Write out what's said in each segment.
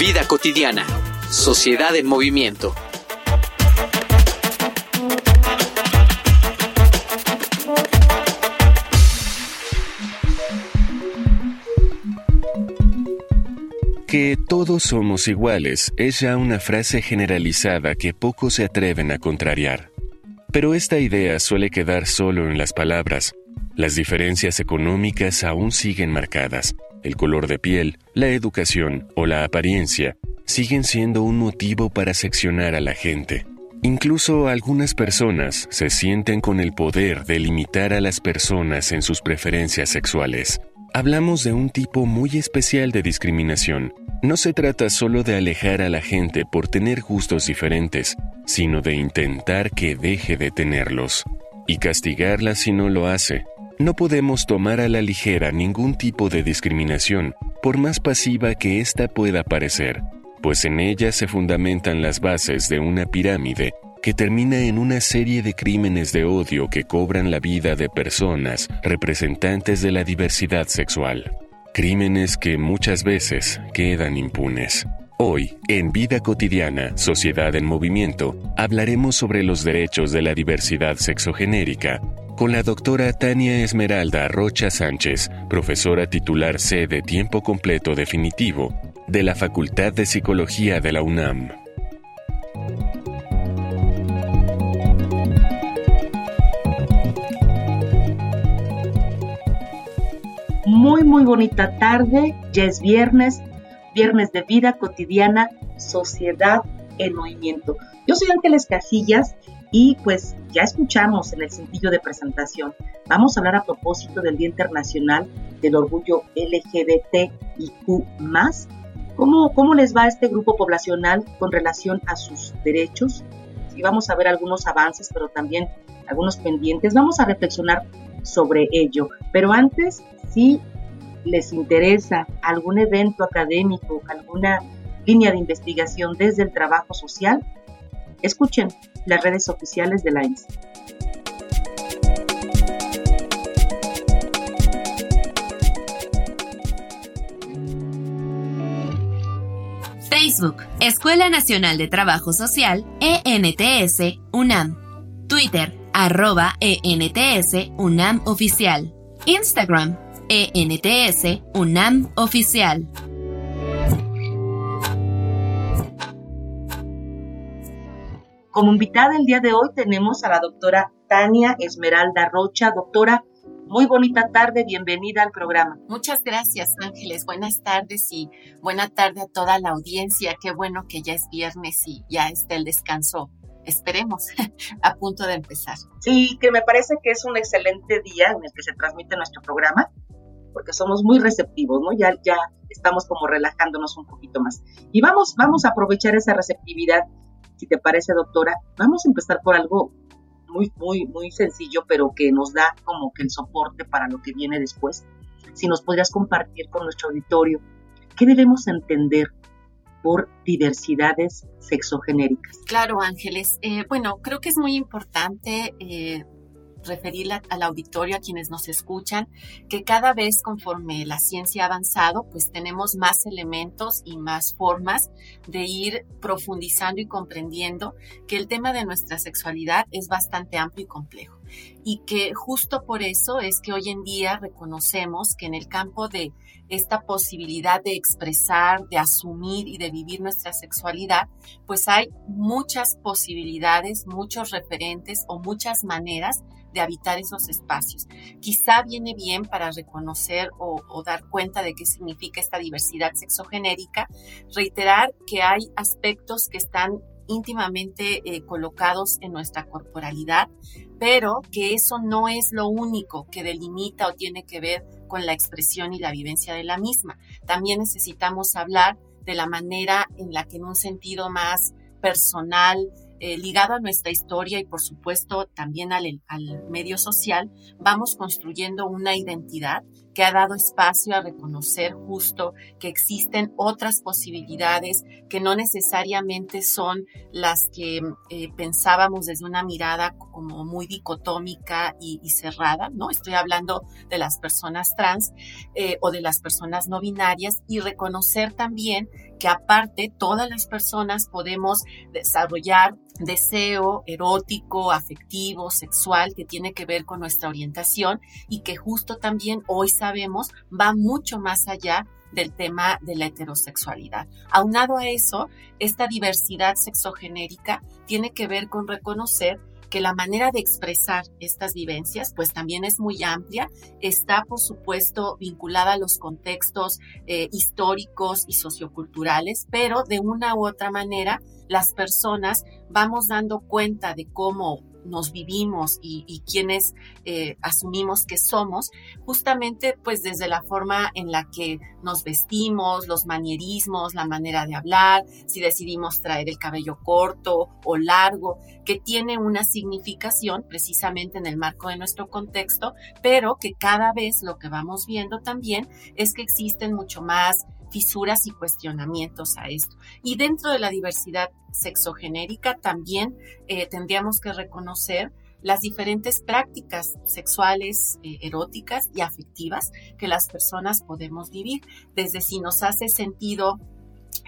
Vida cotidiana. Sociedad en movimiento. Que todos somos iguales es ya una frase generalizada que pocos se atreven a contrariar. Pero esta idea suele quedar solo en las palabras. Las diferencias económicas aún siguen marcadas el color de piel, la educación o la apariencia siguen siendo un motivo para seccionar a la gente. Incluso algunas personas se sienten con el poder de limitar a las personas en sus preferencias sexuales. Hablamos de un tipo muy especial de discriminación. No se trata solo de alejar a la gente por tener gustos diferentes, sino de intentar que deje de tenerlos y castigarla si no lo hace. No podemos tomar a la ligera ningún tipo de discriminación, por más pasiva que ésta pueda parecer, pues en ella se fundamentan las bases de una pirámide que termina en una serie de crímenes de odio que cobran la vida de personas representantes de la diversidad sexual. Crímenes que muchas veces quedan impunes. Hoy, en Vida Cotidiana, Sociedad en Movimiento, hablaremos sobre los derechos de la diversidad sexogenérica con la doctora Tania Esmeralda Rocha Sánchez, profesora titular C de tiempo completo definitivo de la Facultad de Psicología de la UNAM. Muy, muy bonita tarde, ya es viernes, viernes de vida cotidiana, sociedad en movimiento. Yo soy Ángeles Casillas y pues ya escuchamos en el sentido de presentación, vamos a hablar a propósito del Día Internacional del Orgullo LGBTIQ. ¿Cómo, ¿Cómo les va a este grupo poblacional con relación a sus derechos? Y vamos a ver algunos avances, pero también algunos pendientes. Vamos a reflexionar sobre ello. Pero antes, si les interesa algún evento académico, alguna línea de investigación desde el trabajo social, escuchen las redes oficiales de la. Facebook, Escuela Nacional de Trabajo Social, ENTS, UNAM. Twitter, arroba ENTS, UNAM Oficial. Instagram, ENTS, UNAM Oficial. Como invitada el día de hoy tenemos a la doctora Tania Esmeralda Rocha. Doctora, muy bonita tarde, bienvenida al programa. Muchas gracias, Ángeles. Buenas tardes y buena tarde a toda la audiencia. Qué bueno que ya es viernes y ya está el descanso. Esperemos, a punto de empezar. Sí, que me parece que es un excelente día en el que se transmite nuestro programa, porque somos muy receptivos, ¿no? Ya, ya estamos como relajándonos un poquito más. Y vamos, vamos a aprovechar esa receptividad si te parece, doctora, vamos a empezar por algo muy, muy, muy sencillo, pero que nos da como que el soporte para lo que viene después. Si nos podrías compartir con nuestro auditorio, ¿qué debemos entender por diversidades sexogenéricas? Claro, Ángeles. Eh, bueno, creo que es muy importante eh, referirle al auditorio, a quienes nos escuchan, que cada vez conforme la ciencia ha avanzado, pues tenemos más elementos y más formas de ir profundizando y comprendiendo que el tema de nuestra sexualidad es bastante amplio y complejo. Y que justo por eso es que hoy en día reconocemos que en el campo de esta posibilidad de expresar, de asumir y de vivir nuestra sexualidad, pues hay muchas posibilidades, muchos referentes o muchas maneras de habitar esos espacios. Quizá viene bien para reconocer o, dar cuenta de qué significa esta diversidad sexogenérica, reiterar que hay aspectos que están íntimamente eh, colocados en nuestra corporalidad, pero que eso no es lo único que delimita o tiene que ver con la expresión y la vivencia de la misma. También necesitamos hablar de la manera en la que en un sentido más personal, eh, ligado a nuestra historia y por supuesto también al, al medio social, vamos construyendo una identidad que ha dado espacio a reconocer justo que existen otras posibilidades que no necesariamente son las que eh, pensábamos desde una mirada como muy dicotómica y, cerrada, ¿no? Estoy hablando de las personas trans eh, o de las personas no binarias y reconocer también que aparte todas las personas podemos desarrollar deseo erótico, afectivo, sexual que tiene que ver con nuestra orientación y que justo también hoy sabemos va mucho más allá del tema de la heterosexualidad. Aunado a eso, esta diversidad sexogenérica tiene que ver con reconocer que la manera de expresar estas vivencias pues también es muy amplia, está por supuesto vinculada a los contextos eh, históricos y socioculturales, pero de una u otra manera las personas vamos dando cuenta de cómo nos vivimos y, quienes eh, asumimos que somos, justamente pues desde la forma en la que nos vestimos, los manierismos, la manera de hablar, si decidimos traer el cabello corto o largo, que tiene una significación precisamente en el marco de nuestro contexto, pero que cada vez lo que vamos viendo también es que existen mucho más fisuras y cuestionamientos a esto. Y dentro de la diversidad sexogenérica también eh, tendríamos que reconocer las diferentes prácticas sexuales, eh, eróticas y afectivas que las personas podemos vivir, desde si nos hace sentido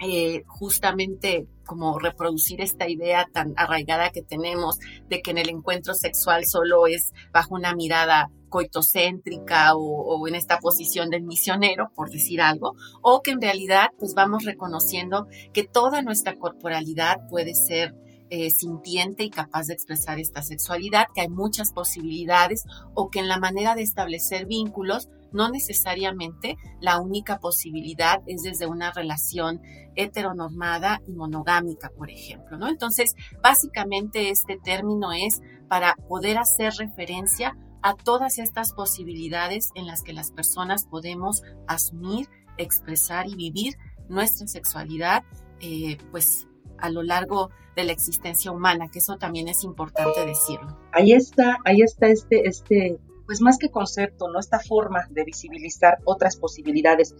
eh, justamente como reproducir esta idea tan arraigada que tenemos de que en el encuentro sexual solo es bajo una mirada coitocéntrica o, en esta posición del misionero, por decir algo, o que en realidad pues vamos reconociendo que toda nuestra corporalidad puede ser eh, sintiente y capaz de expresar esta sexualidad, que hay muchas posibilidades o que en la manera de establecer vínculos no necesariamente la única posibilidad es desde una relación heteronormada y monogámica, por ejemplo, ¿no? Entonces, básicamente este término es para poder hacer referencia a todas estas posibilidades en las que las personas podemos asumir, expresar y vivir nuestra sexualidad, eh, pues a lo largo de la existencia humana, que eso también es importante decirlo. Ahí está, ahí está este, este pues más que concepto, ¿no? Esta forma de visibilizar otras posibilidades.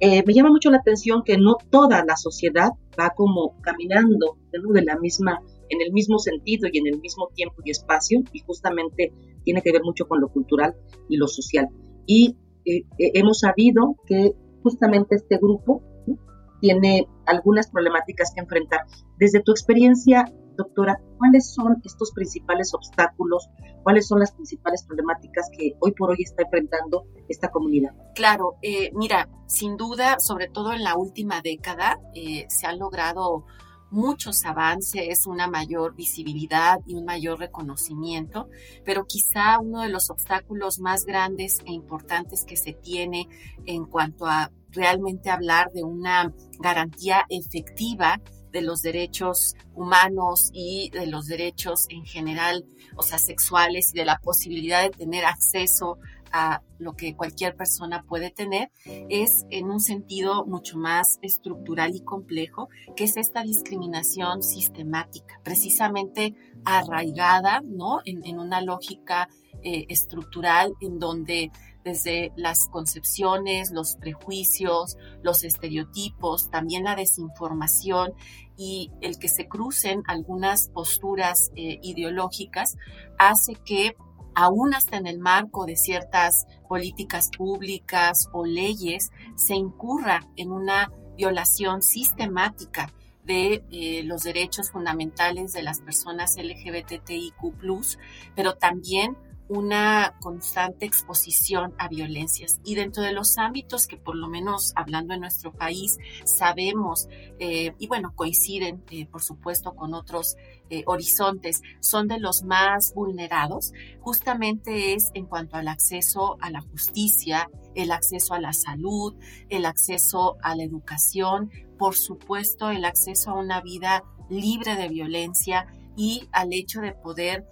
Eh, me llama mucho la atención que no toda la sociedad va como caminando de la misma, en el mismo sentido y en el mismo tiempo y espacio, y justamente tiene que ver mucho con lo cultural y lo social. Y eh, eh, hemos sabido que justamente este grupo tiene algunas problemáticas que enfrentar. Desde tu experiencia, doctora, ¿cuáles son estos principales obstáculos? ¿Cuáles son las principales problemáticas que hoy por hoy está enfrentando esta comunidad? Claro, eh, mira, sin duda, sobre todo en la última década, eh, se han logrado muchos avances, una mayor visibilidad y un mayor reconocimiento, pero quizá uno de los obstáculos más grandes e importantes que se tiene en cuanto a realmente hablar de una garantía efectiva de los derechos humanos y de los derechos en general, o sea, sexuales y de la posibilidad de tener acceso a lo que cualquier persona puede tener, es en un sentido mucho más estructural y complejo, que es esta discriminación sistemática, precisamente arraigada, ¿no? En, una lógica eh, estructural en donde desde las concepciones, los prejuicios, los estereotipos, también la desinformación y el que se crucen algunas posturas eh, ideológicas hace que aún hasta en el marco de ciertas políticas públicas o leyes se incurra en una violación sistemática de eh, los derechos fundamentales de las personas LGBTIQ, pero también una constante exposición a violencias. Y dentro de los ámbitos que por lo menos hablando en nuestro país sabemos, eh, y bueno, coinciden eh, por supuesto con otros eh, horizontes, son de los más vulnerados, justamente es en cuanto al acceso a la justicia, el acceso a la salud, el acceso a la educación, por supuesto el acceso a una vida libre de violencia y al hecho de poder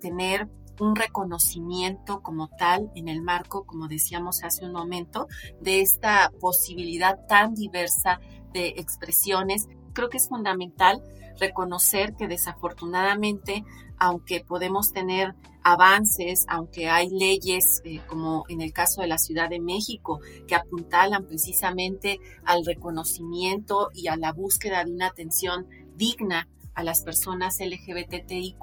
tener un reconocimiento como tal en el marco, como decíamos hace un momento, de esta posibilidad tan diversa de expresiones. Creo que es fundamental reconocer que desafortunadamente, aunque podemos tener avances, aunque hay leyes, eh, como en el caso de la Ciudad de México, que apuntalan precisamente al reconocimiento y a la búsqueda de una atención digna a las personas LGBTIQ,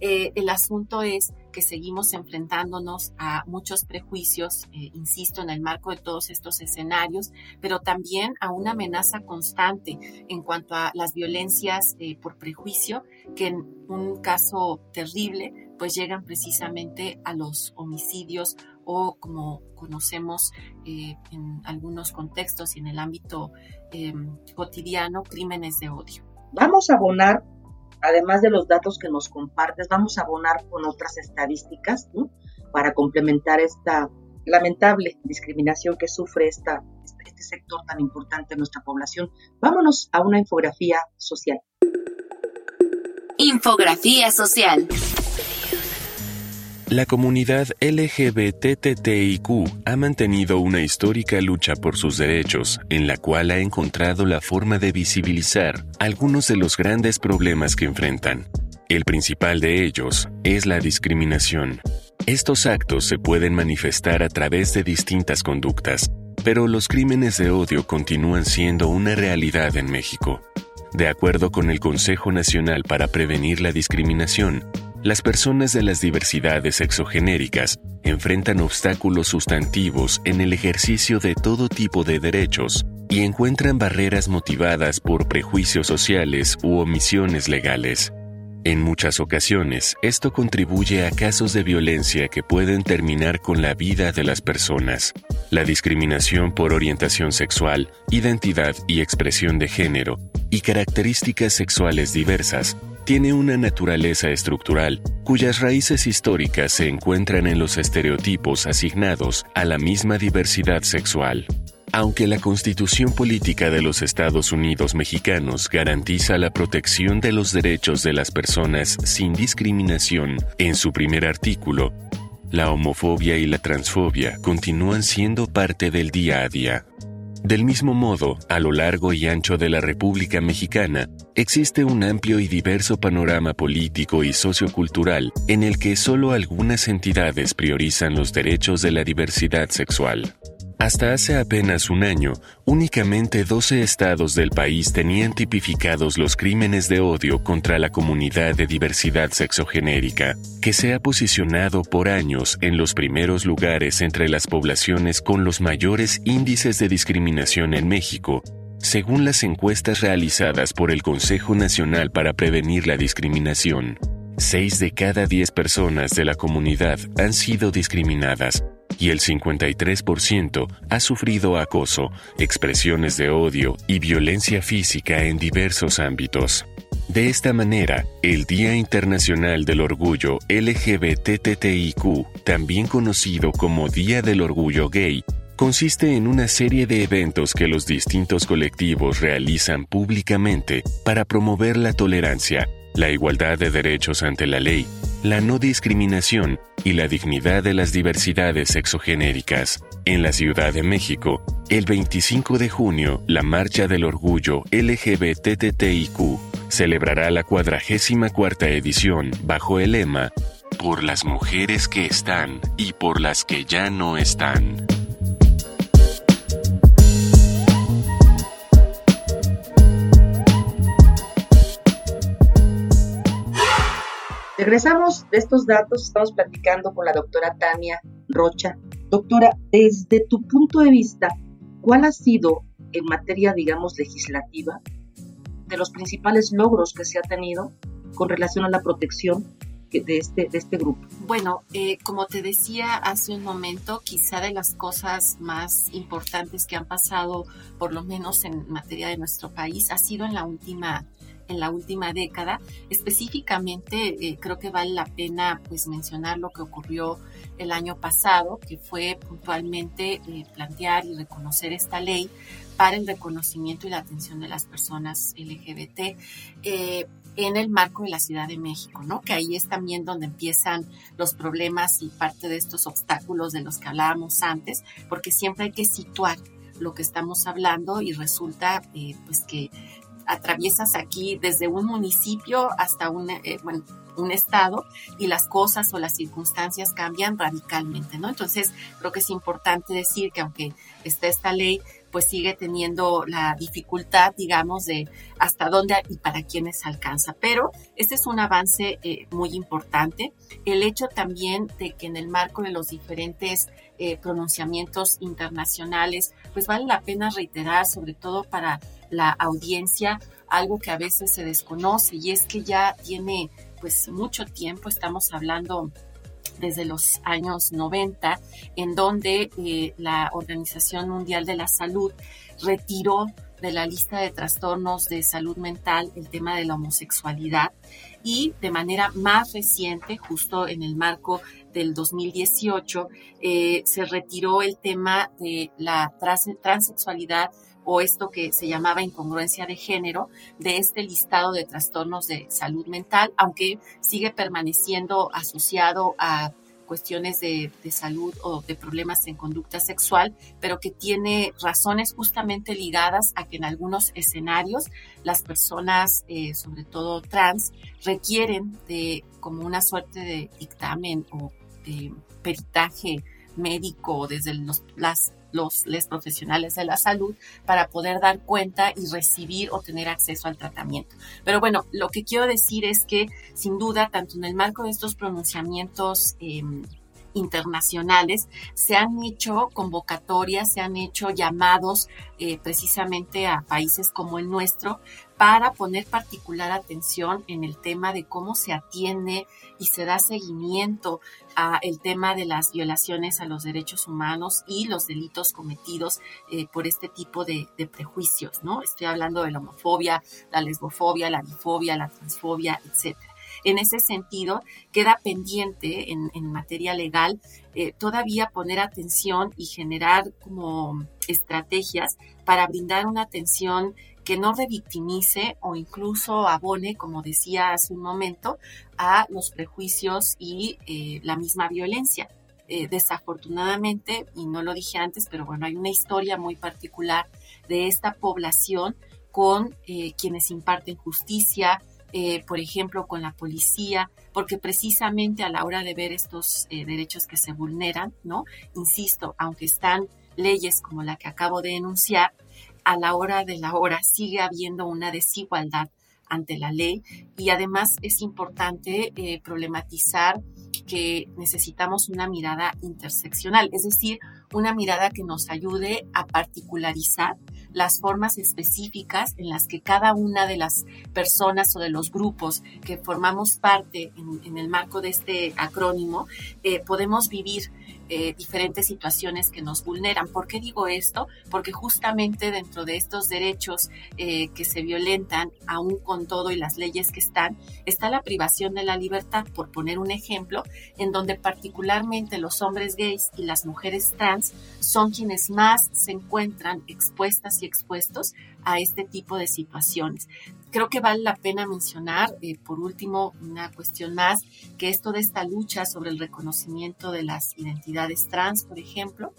eh, el asunto es que seguimos enfrentándonos a muchos prejuicios, eh, insisto, en el marco de todos estos escenarios, pero también a una amenaza constante en cuanto a las violencias eh, por prejuicio, que en un caso terrible, pues llegan precisamente a los homicidios o como conocemos en algunos contextos y en el ámbito cotidiano, crímenes de odio. Vamos a abonar, además de los datos que nos compartes, vamos a abonar con otras estadísticas para complementar esta lamentable discriminación que sufre este sector tan importante de nuestra población. Vámonos a una infografía social. Infografía social. La comunidad LGBTTIQ ha mantenido una histórica lucha por sus derechos, en la cual ha encontrado la forma de visibilizar algunos de los grandes problemas que enfrentan. El principal de ellos es la discriminación. Estos actos se pueden manifestar a través de distintas conductas, pero los crímenes de odio continúan siendo una realidad en México. De acuerdo con el Consejo Nacional para Prevenir la Discriminación, las personas de las diversidades exogenéricas enfrentan obstáculos sustantivos en el ejercicio de todo tipo de derechos y encuentran barreras motivadas por prejuicios sociales u omisiones legales. En muchas ocasiones, esto contribuye a casos de violencia que pueden terminar con la vida de las personas. La discriminación por orientación sexual, identidad y expresión de género, y características sexuales diversas tiene una naturaleza estructural cuyas raíces históricas se encuentran en los estereotipos asignados a la misma diversidad sexual. Aunque la Constitución Política de los Estados Unidos mexicanos garantiza la protección de los derechos de las personas sin discriminación en su primer artículo, la homofobia y la transfobia continúan siendo parte del día a día. Del mismo modo, a lo largo y ancho de la República Mexicana, existe un amplio y diverso panorama político y sociocultural en el que solo algunas entidades priorizan los derechos de la diversidad sexual. Hasta hace apenas un año, únicamente 12 estados del país tenían tipificados los crímenes de odio contra la comunidad de diversidad sexogenérica, que se ha posicionado por años en los primeros lugares entre las poblaciones con los mayores índices de discriminación en México, según las encuestas realizadas por el Consejo Nacional para Prevenir la Discriminación. Seis de cada diez personas de la comunidad han sido discriminadas y el 53% ha sufrido acoso, expresiones de odio y violencia física en diversos ámbitos. De esta manera, el Día Internacional del Orgullo LGBTTIQ, también conocido como Día del Orgullo Gay, consiste en una serie de eventos que los distintos colectivos realizan públicamente para promover la tolerancia, la igualdad de derechos ante la ley, la no discriminación y la dignidad de las diversidades exogenéricas. En la Ciudad de México, el 25 de junio, la Marcha del Orgullo LGBTTIQ celebrará la cuadragésima cuarta edición bajo el lema Por las mujeres que están y por las que ya no están. Regresamos de estos datos, estamos platicando con la doctora Tania Rocha. Doctora, desde tu punto de vista, ¿cuál ha sido en materia, digamos, legislativa, de los principales logros que se ha tenido con relación a la protección de este, de este grupo? Bueno, eh, como te decía hace un momento, quizá de las cosas más importantes que han pasado, por lo menos en materia de nuestro país, ha sido en la última en la última década. Específicamente, eh, creo que vale la pena pues mencionar lo que ocurrió el año pasado, que fue puntualmente eh, plantear y reconocer esta ley para el reconocimiento y la atención de las personas LGBT. Eh, en el marco de la Ciudad de México, ¿no? Que ahí es también donde empiezan los problemas y parte de estos obstáculos de los que hablábamos antes, porque siempre hay que situar lo que estamos hablando y resulta eh, pues que atraviesas aquí desde un municipio hasta un, eh, bueno, un estado y las cosas o las circunstancias cambian radicalmente, ¿no? Entonces, creo que es importante decir que aunque está esta ley, pues sigue teniendo la dificultad, digamos, de hasta dónde y para quiénes alcanza. Pero este es un avance eh, muy importante. El hecho también de que en el marco de los diferentes eh, pronunciamientos internacionales, pues vale la pena reiterar, sobre todo para la audiencia, algo que a veces se desconoce y es que ya tiene pues mucho tiempo, estamos hablando desde los años 90, en donde eh, la Organización Mundial de la Salud retiró de la lista de trastornos de salud mental el tema de la homosexualidad y de manera más reciente, justo en el marco del 2018, eh, se retiró el tema de la transexualidad o esto que se llamaba incongruencia de género de este listado de trastornos de salud mental, aunque sigue permaneciendo asociado a cuestiones de, salud o de problemas en conducta sexual, pero que tiene razones justamente ligadas a que en algunos escenarios las personas, eh, sobre todo trans, requieren de como una suerte de dictamen o de peritaje médico desde los, las los les profesionales de la salud para poder dar cuenta y recibir o tener acceso al tratamiento. Pero bueno, lo que quiero decir es que sin duda, tanto en el marco de estos pronunciamientos em, internacionales, se han hecho convocatorias, se han hecho llamados eh, precisamente a países como el nuestro para poner particular atención en el tema de cómo se atiende y se da seguimiento a el tema de las violaciones a los derechos humanos y los delitos cometidos eh, por este tipo de, prejuicios, ¿no? Estoy hablando de la homofobia, la lesbofobia, la bifobia, la transfobia, etcétera. En ese sentido, queda pendiente en, materia legal eh, todavía poner atención y generar como estrategias para brindar una atención que no revictimice o incluso abone, como decía hace un momento, a los prejuicios y eh, la misma violencia. Eh, desafortunadamente, y no lo dije antes, pero bueno, hay una historia muy particular de esta población con quienes imparten justicia, eh, por ejemplo, con la policía, porque precisamente a la hora de ver estos eh, derechos que se vulneran, ¿no? Insisto, aunque están leyes como la que acabo de enunciar, a la hora de la hora sigue habiendo una desigualdad ante la ley y además es importante eh, problematizar que necesitamos una mirada interseccional, es decir, una mirada que nos ayude a particularizar las formas específicas en las que cada una de las personas o de los grupos que formamos parte en, el marco de este acrónimo eh, podemos vivir eh, diferentes situaciones que nos vulneran. ¿Por qué digo esto? Porque justamente dentro de estos derechos eh, que se violentan, aún con todo y las leyes que están, está la privación de la libertad, por poner un ejemplo, en donde particularmente los hombres gays y las mujeres trans son quienes más se encuentran expuestas y expuestos a este tipo de situaciones. Creo que vale la pena mencionar, eh, por último, una cuestión más, que esto de esta lucha sobre el reconocimiento de las identidades trans, por ejemplo,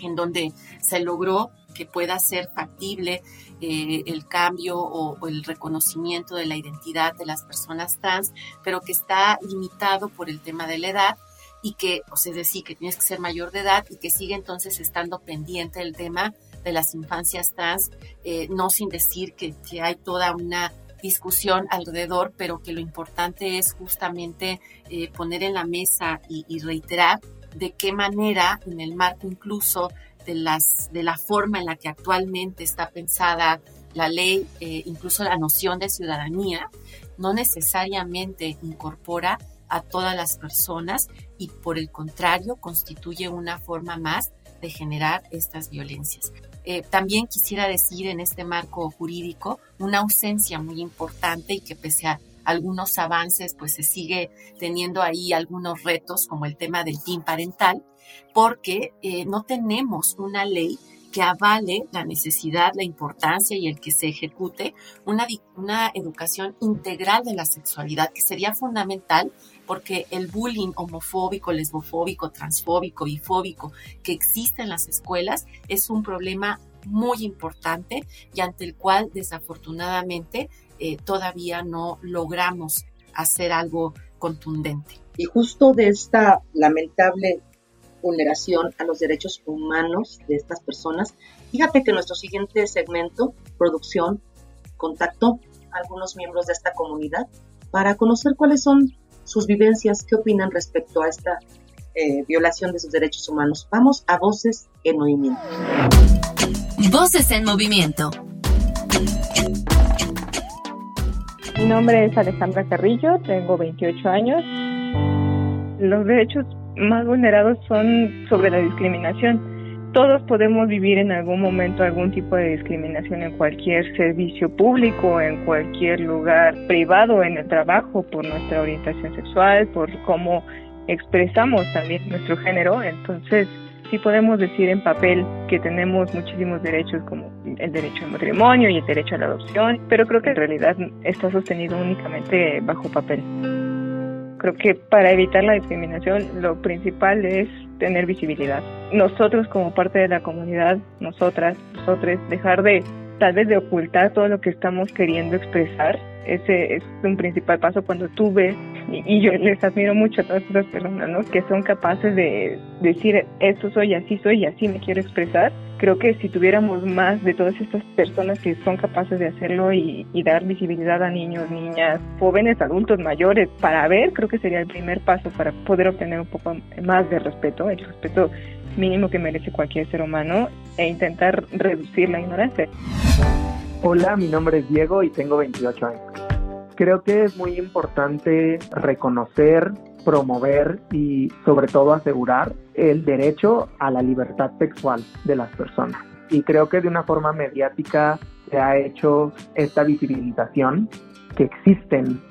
en donde se logró que pueda ser factible eh, el cambio o, el reconocimiento de la identidad de las personas trans, pero que está limitado por el tema de la edad y que, o sea, es decir, que tienes que ser mayor de edad y que sigue entonces estando pendiente el tema de las infancias trans, eh, no sin decir que, hay toda una discusión alrededor, pero que lo importante es justamente eh, poner en la mesa y, reiterar de qué manera, en el marco incluso de, las, de la forma en la que actualmente está pensada la ley, eh, incluso la noción de ciudadanía, no necesariamente incorpora a todas las personas y por el contrario constituye una forma más de generar estas violencias. Eh, también quisiera decir en este marco jurídico una ausencia muy importante y que pese a algunos avances, pues se sigue teniendo ahí algunos retos como el tema del PIN parental, porque eh, no tenemos una ley que avale la necesidad, la importancia y el que se ejecute una, una educación integral de la sexualidad, que sería fundamental porque el bullying homofóbico, lesbofóbico, transfóbico, bifóbico que existe en las escuelas es un problema muy importante y ante el cual desafortunadamente eh, todavía no logramos hacer algo contundente. Y justo de esta lamentable vulneración a los derechos humanos de estas personas, fíjate que nuestro siguiente segmento, producción, contactó a algunos miembros de esta comunidad para conocer cuáles son sus vivencias, qué opinan respecto a esta eh, violación de sus derechos humanos. Vamos a Voces en Movimiento. Voces en Movimiento. Mi nombre es Alejandra Carrillo, tengo 28 años. Los derechos más vulnerados son sobre la discriminación todos podemos vivir en algún momento algún tipo de discriminación en cualquier servicio público, en cualquier lugar privado, en el trabajo, por nuestra orientación sexual, por cómo expresamos también nuestro género. Entonces, sí podemos decir en papel que tenemos muchísimos derechos como el derecho al matrimonio y el derecho a la adopción, pero creo que en realidad está sostenido únicamente bajo papel. Creo que para evitar la discriminación lo principal es tener visibilidad. Nosotros como parte de la comunidad, nosotras, nosotros, dejar de tal vez de ocultar todo lo que estamos queriendo expresar. Ese es un principal paso cuando tú ves, y, yo les admiro mucho a todas esas personas, ¿no? Que son capaces de decir, esto soy, así soy, y así me quiero expresar. Creo que si tuviéramos más de todas estas personas que son capaces de hacerlo y, y dar visibilidad a niños, niñas, jóvenes, adultos, mayores, para ver, creo que sería el primer paso para poder obtener un poco más de respeto, el respeto mínimo que merece cualquier ser humano e intentar reducir la ignorancia. Hola, mi nombre es Diego y tengo 28 años. Creo que es muy importante reconocer, promover y sobre todo asegurar el derecho a la libertad sexual de las personas. Y creo que de una forma mediática se ha hecho esta visibilización que existen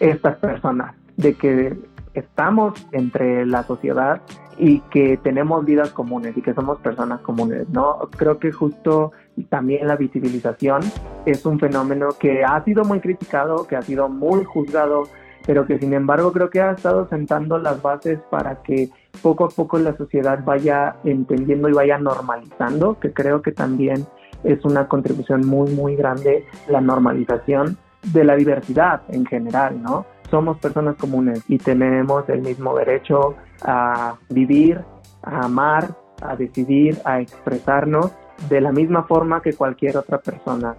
estas personas, de que estamos entre la sociedad y que tenemos vidas comunes y que somos personas comunes, ¿no? Creo que justo también la visibilización es un fenómeno que ha sido muy criticado, que ha sido muy juzgado, pero que sin embargo creo que ha estado sentando las bases para que poco a poco la sociedad vaya entendiendo y vaya normalizando, que creo que también es una contribución muy, muy grande la normalización de la diversidad en general, ¿no? somos personas comunes y tenemos el mismo derecho a vivir, a amar, a decidir, a expresarnos de la misma forma que cualquier otra persona.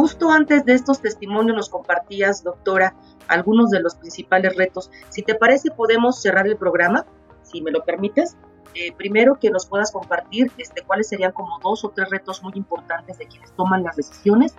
Justo antes de estos testimonios nos compartías, doctora, algunos de los principales retos. Si te parece, podemos cerrar el programa, si me lo permites. Eh, primero que nos puedas compartir este, cuáles serían como dos o tres retos muy importantes de quienes toman las decisiones.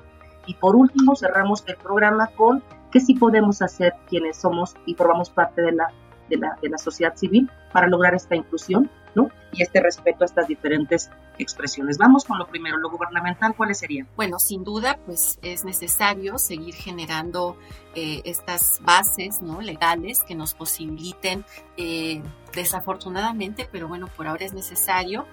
Y por último, cerramos el programa con qué sí podemos hacer quienes somos y formamos parte de la, de la, de la sociedad civil para lograr esta inclusión ¿no? y este respeto a estas diferentes expresiones. Vamos con lo primero, lo gubernamental, ¿cuáles serían? Bueno, sin duda, pues es necesario seguir generando eh, estas bases ¿no? legales que nos posibiliten, eh, desafortunadamente, pero bueno, por ahora es necesario,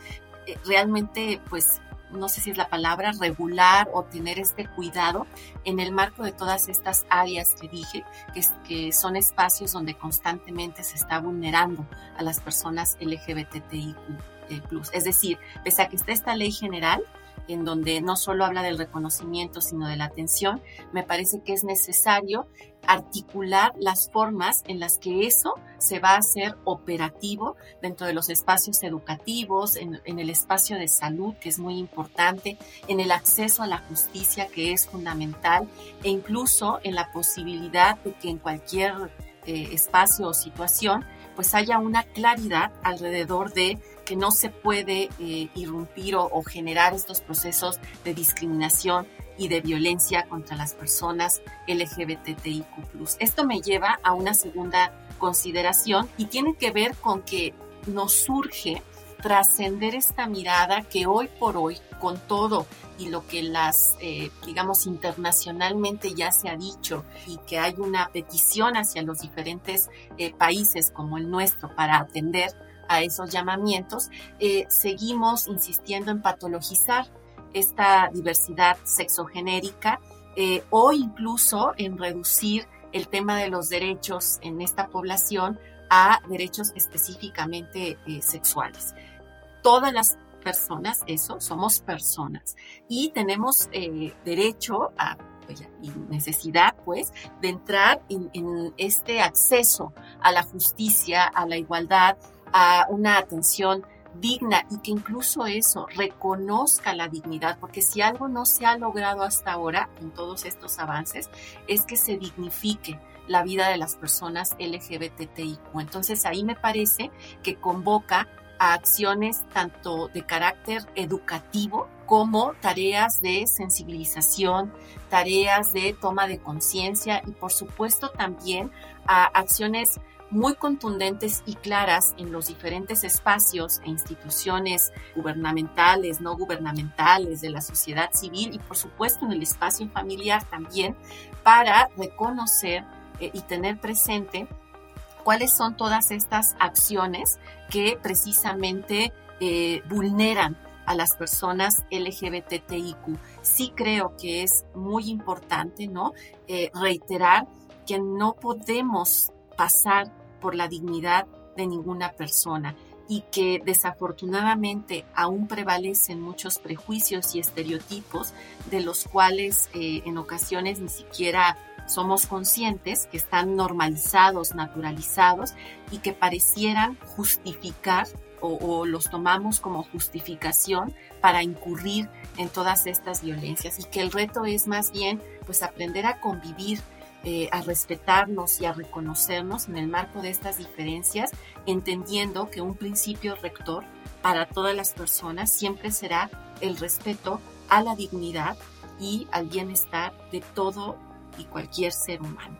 eh, realmente pues no sé si es la palabra, regular o tener este cuidado en el marco de todas estas áreas que dije, que, que son espacios donde constantemente se está vulnerando a las personas LGBTIQ. Es decir, pese a que está esta ley general, en donde no solo habla del reconocimiento, sino de la atención, me parece que es necesario articular las formas en las que eso se va a hacer operativo dentro de los espacios educativos, en, el espacio de salud, que es muy importante, en el acceso a la justicia, que es fundamental, e incluso en la posibilidad de que en cualquier eh, espacio o situación pues haya una claridad alrededor de que no se puede eh, irrumpir o, generar estos procesos de discriminación y de violencia contra las personas LGBTIQ. Esto me lleva a una segunda consideración y tiene que ver con que nos surge trascender esta mirada que hoy por hoy, con todo y lo que las, eh, digamos, internacionalmente ya se ha dicho y que hay una petición hacia los diferentes eh, países como el nuestro para atender a esos llamamientos, eh, seguimos insistiendo en patologizar esta diversidad sexogenérica o incluso en reducir el tema de los derechos en esta población a derechos específicamente sexuales. Todas las personas, eso, somos personas y tenemos eh, derecho a y necesidad, pues, de entrar en, en, este acceso a la justicia, a la igualdad, a una atención digna y que incluso eso reconozca la dignidad, porque si algo no se ha logrado hasta ahora en todos estos avances, es que se dignifique la vida de las personas LGBTIQ. Entonces ahí me parece que convoca a acciones tanto de carácter educativo como tareas de sensibilización, tareas de toma de conciencia y por supuesto también a acciones muy contundentes y claras en los diferentes espacios e instituciones gubernamentales, no gubernamentales, de la sociedad civil y por supuesto en el espacio familiar también para reconocer eh, y tener presente cuáles son todas estas acciones que precisamente eh, vulneran a las personas LGBTIQ. Sí creo que es muy importante, ¿no? Eh, reiterar que no podemos pasar por la dignidad de ninguna persona y que desafortunadamente aún prevalecen muchos prejuicios y estereotipos de los cuales eh, en ocasiones ni siquiera somos conscientes que están normalizados, naturalizados y que parecieran justificar o, los tomamos como justificación para incurrir en todas estas violencias y que el reto es más bien pues aprender a convivir, eh, a respetarnos y a reconocernos en el marco de estas diferencias, entendiendo que un principio rector para todas las personas siempre será el respeto a la dignidad y al bienestar de todo y cualquier ser humano.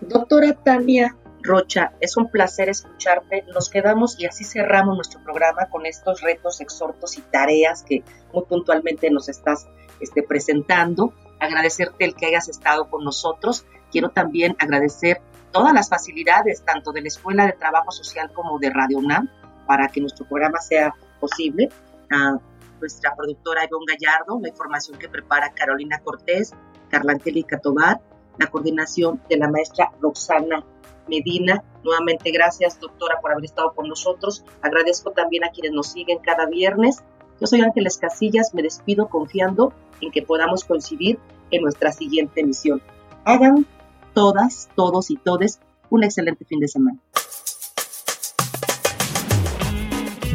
Doctora Tania Rocha, es un placer escucharte. Nos quedamos y así cerramos nuestro programa con estos retos, exhortos y tareas que muy puntualmente nos estás este, presentando. Agradecerte el que hayas estado con nosotros. Quiero también agradecer todas las facilidades, tanto de la Escuela de Trabajo Social como de Radio UNAM, para que nuestro programa sea posible. A nuestra productora Ivonne Gallardo, la información que prepara Carolina Cortés, Carla Angélica Tobar, la coordinación de la maestra Roxana Medina. Nuevamente gracias, doctora, por haber estado con nosotros. Agradezco también a quienes nos siguen cada viernes. Yo soy Ángeles Casillas, me despido confiando en que podamos coincidir en nuestra siguiente emisión. Hagan todas, todos y todes un excelente fin de semana.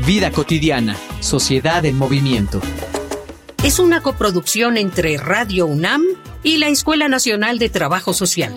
Vida cotidiana, sociedad en movimiento es una coproducción entre Radio UNAM y la Escuela Nacional de Trabajo Social.